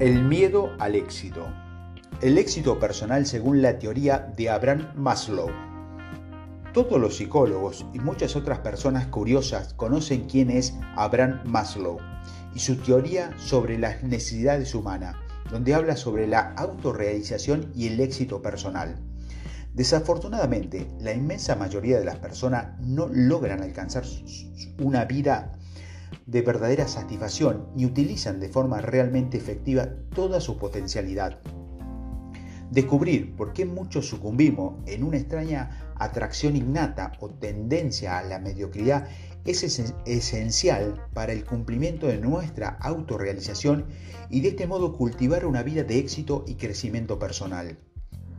El miedo al éxito. El éxito personal según la teoría de Abraham Maslow. Todos los psicólogos y muchas otras personas curiosas conocen quién es Abraham Maslow y su teoría sobre las necesidades humanas, donde habla sobre la autorrealización y el éxito personal. Desafortunadamente, la inmensa mayoría de las personas no logran alcanzar una vida de verdadera satisfacción y utilizan de forma realmente efectiva toda su potencialidad. Descubrir por qué muchos sucumbimos en una extraña atracción innata o tendencia a la mediocridad es esencial para el cumplimiento de nuestra autorrealización y de este modo cultivar una vida de éxito y crecimiento personal.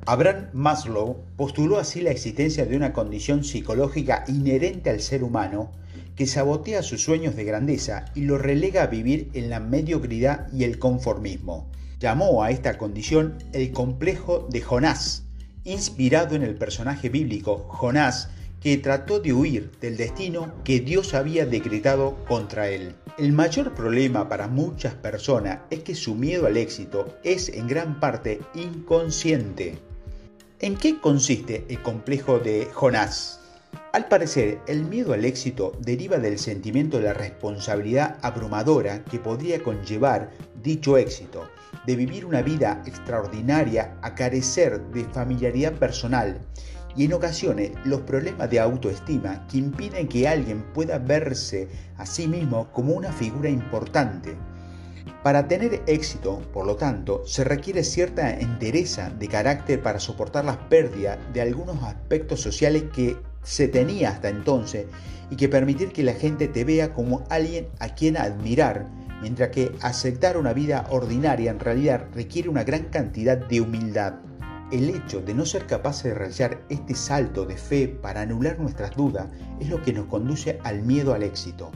Abraham Maslow postuló así la existencia de una condición psicológica inherente al ser humano que sabotea sus sueños de grandeza y lo relega a vivir en la mediocridad y el conformismo. Llamó a esta condición el complejo de Jonás, inspirado en el personaje bíblico Jonás, que trató de huir del destino que Dios había decretado contra él. El mayor problema para muchas personas es que su miedo al éxito es en gran parte inconsciente. ¿En qué consiste el complejo de Jonás? Al parecer, el miedo al éxito deriva del sentimiento de la responsabilidad abrumadora que podría conllevar dicho éxito, de vivir una vida extraordinaria a carecer de familiaridad personal y en ocasiones los problemas de autoestima que impiden que alguien pueda verse a sí mismo como una figura importante. Para tener éxito, por lo tanto, se requiere cierta entereza de carácter para soportar las pérdidas de algunos aspectos sociales que se tenía hasta entonces y que permitir que la gente te vea como alguien a quien admirar, mientras que aceptar una vida ordinaria en realidad requiere una gran cantidad de humildad. El hecho de no ser capaces de realizar este salto de fe para anular nuestras dudas es lo que nos conduce al miedo al éxito.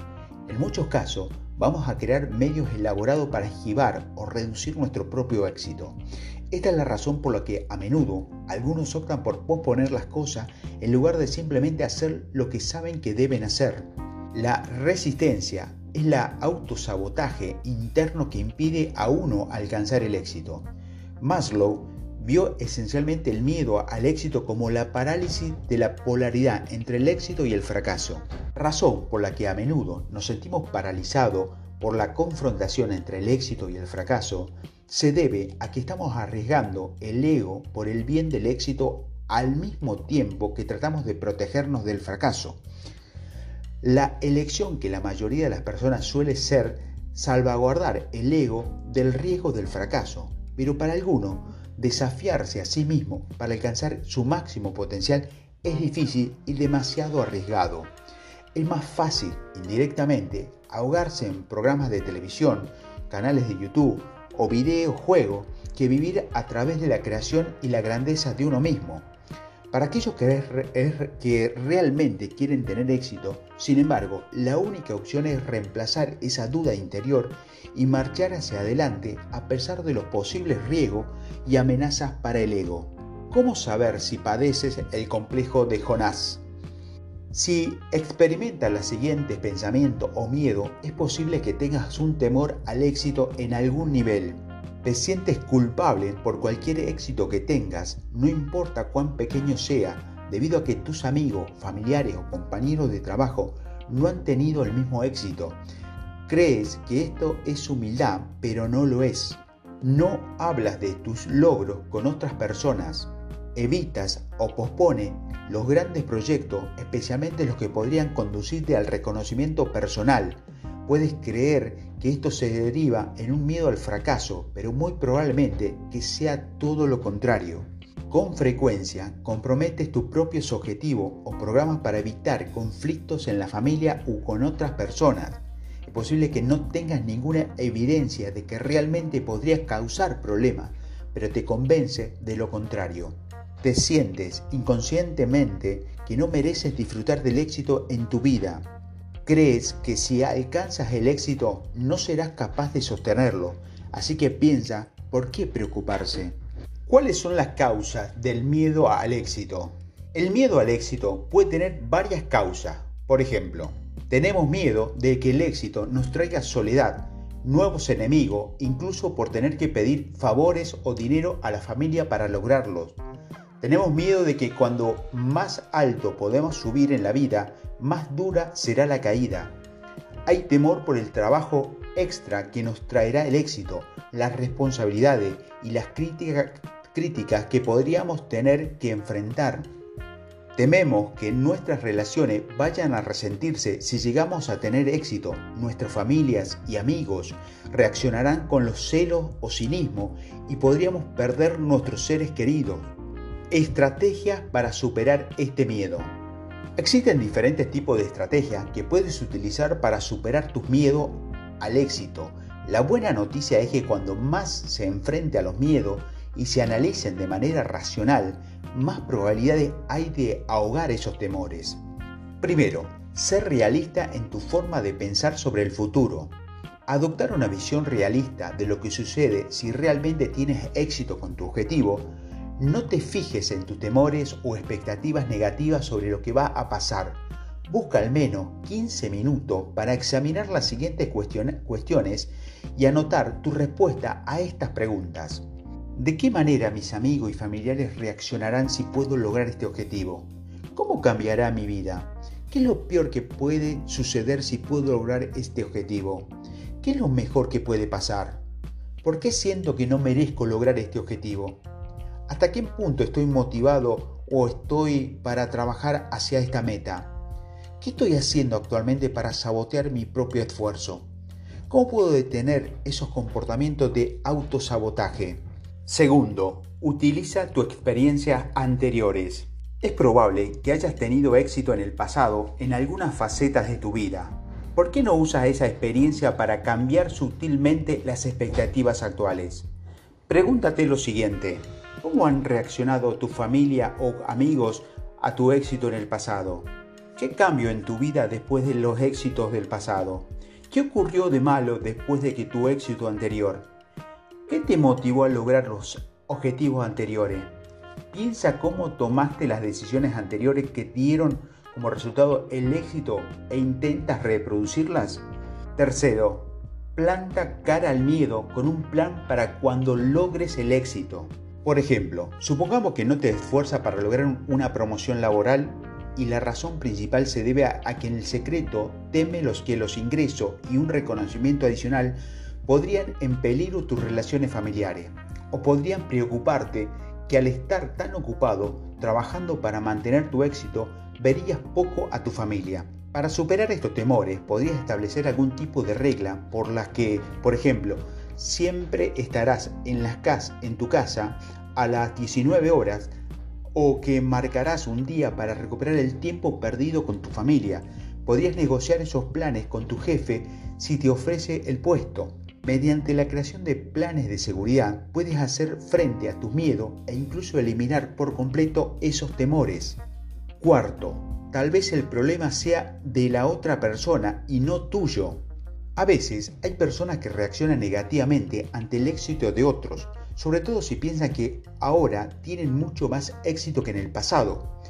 En muchos casos, vamos a crear medios elaborados para esquivar o reducir nuestro propio éxito. Esta es la razón por la que a menudo algunos optan por posponer las cosas en lugar de simplemente hacer lo que saben que deben hacer. La resistencia es la autosabotaje interno que impide a uno alcanzar el éxito. Maslow vio esencialmente el miedo al éxito como la parálisis de la polaridad entre el éxito y el fracaso, razón por la que a menudo nos sentimos paralizados por la confrontación entre el éxito y el fracaso, se debe a que estamos arriesgando el ego por el bien del éxito al mismo tiempo que tratamos de protegernos del fracaso. La elección que la mayoría de las personas suele ser salvaguardar el ego del riesgo del fracaso, pero para algunos desafiarse a sí mismo para alcanzar su máximo potencial es difícil y demasiado arriesgado. Es más fácil, indirectamente, ahogarse en programas de televisión, canales de YouTube o videojuego que vivir a través de la creación y la grandeza de uno mismo. Para aquellos que, que realmente quieren tener éxito, sin embargo, la única opción es reemplazar esa duda interior y marchar hacia adelante a pesar de los posibles riesgos y amenazas para el ego. ¿Cómo saber si padeces el complejo de Jonás? Si experimentas los siguientes pensamientos o miedo, es posible que tengas un temor al éxito en algún nivel. Te sientes culpable por cualquier éxito que tengas, no importa cuán pequeño sea, debido a que tus amigos, familiares o compañeros de trabajo no han tenido el mismo éxito. Crees que esto es humildad, pero no lo es. No hablas de tus logros con otras personas. Evitas o pospones los grandes proyectos, especialmente los que podrían conducirte al reconocimiento personal. Puedes creer que esto se deriva en un miedo al fracaso, pero muy probablemente que sea todo lo contrario. Con frecuencia comprometes tus propios objetivos o programas para evitar conflictos en la familia u con otras personas. Es posible que no tengas ninguna evidencia de que realmente podría causar problemas, pero te convence de lo contrario te sientes inconscientemente que no mereces disfrutar del éxito en tu vida. Crees que si alcanzas el éxito no serás capaz de sostenerlo, así que piensa, ¿por qué preocuparse? ¿Cuáles son las causas del miedo al éxito? El miedo al éxito puede tener varias causas. Por ejemplo, tenemos miedo de que el éxito nos traiga soledad, nuevos enemigos, incluso por tener que pedir favores o dinero a la familia para lograrlos. Tenemos miedo de que cuando más alto podemos subir en la vida, más dura será la caída. Hay temor por el trabajo extra que nos traerá el éxito, las responsabilidades y las críticas que podríamos tener que enfrentar. Tememos que nuestras relaciones vayan a resentirse si llegamos a tener éxito. Nuestras familias y amigos reaccionarán con los celos o cinismo y podríamos perder nuestros seres queridos. Estrategias para superar este miedo. Existen diferentes tipos de estrategias que puedes utilizar para superar tus miedos al éxito. La buena noticia es que cuando más se enfrente a los miedos y se analicen de manera racional, más probabilidades hay de ahogar esos temores. Primero, ser realista en tu forma de pensar sobre el futuro. Adoptar una visión realista de lo que sucede si realmente tienes éxito con tu objetivo no te fijes en tus temores o expectativas negativas sobre lo que va a pasar. Busca al menos 15 minutos para examinar las siguientes cuestiones y anotar tu respuesta a estas preguntas. ¿De qué manera mis amigos y familiares reaccionarán si puedo lograr este objetivo? ¿Cómo cambiará mi vida? ¿Qué es lo peor que puede suceder si puedo lograr este objetivo? ¿Qué es lo mejor que puede pasar? ¿Por qué siento que no merezco lograr este objetivo? ¿Hasta qué punto estoy motivado o estoy para trabajar hacia esta meta? ¿Qué estoy haciendo actualmente para sabotear mi propio esfuerzo? ¿Cómo puedo detener esos comportamientos de autosabotaje? Segundo, utiliza tu experiencias anteriores. Es probable que hayas tenido éxito en el pasado en algunas facetas de tu vida. ¿Por qué no usas esa experiencia para cambiar sutilmente las expectativas actuales? Pregúntate lo siguiente. ¿Cómo han reaccionado tu familia o amigos a tu éxito en el pasado? ¿Qué cambio en tu vida después de los éxitos del pasado? ¿Qué ocurrió de malo después de que tu éxito anterior? ¿Qué te motivó a lograr los objetivos anteriores? Piensa cómo tomaste las decisiones anteriores que dieron como resultado el éxito e intentas reproducirlas. Tercero, planta cara al miedo con un plan para cuando logres el éxito. Por ejemplo, supongamos que no te esfuerzas para lograr una promoción laboral y la razón principal se debe a, que en el secreto teme los que los ingresos y un reconocimiento adicional podrían empelir tus relaciones familiares o podrían preocuparte que al estar tan ocupado trabajando para mantener tu éxito verías poco a tu familia. Para superar estos temores podrías establecer algún tipo de regla por las que, por ejemplo, siempre estarás en, las cas en tu casa a las 19 horas o que marcarás un día para recuperar el tiempo perdido con tu familia. Podrías negociar esos planes con tu jefe si te ofrece el puesto. Mediante la creación de planes de seguridad puedes hacer frente a tus miedos e incluso eliminar por completo esos temores. Cuarto, tal vez el problema sea de la otra persona y no tuyo. A veces hay personas que reaccionan negativamente ante el éxito de otros, sobre todo si piensan que ahora tienen mucho más éxito que en el pasado.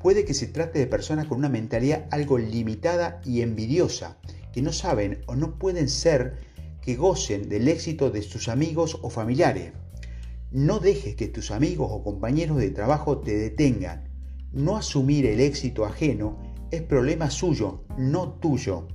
Puede que se trate de personas con una mentalidad algo limitada y envidiosa, que no saben o no pueden ser que gocen del éxito de sus amigos o familiares. No dejes que tus amigos o compañeros de trabajo te detengan. No asumir el éxito ajeno es problema suyo, no tuyo.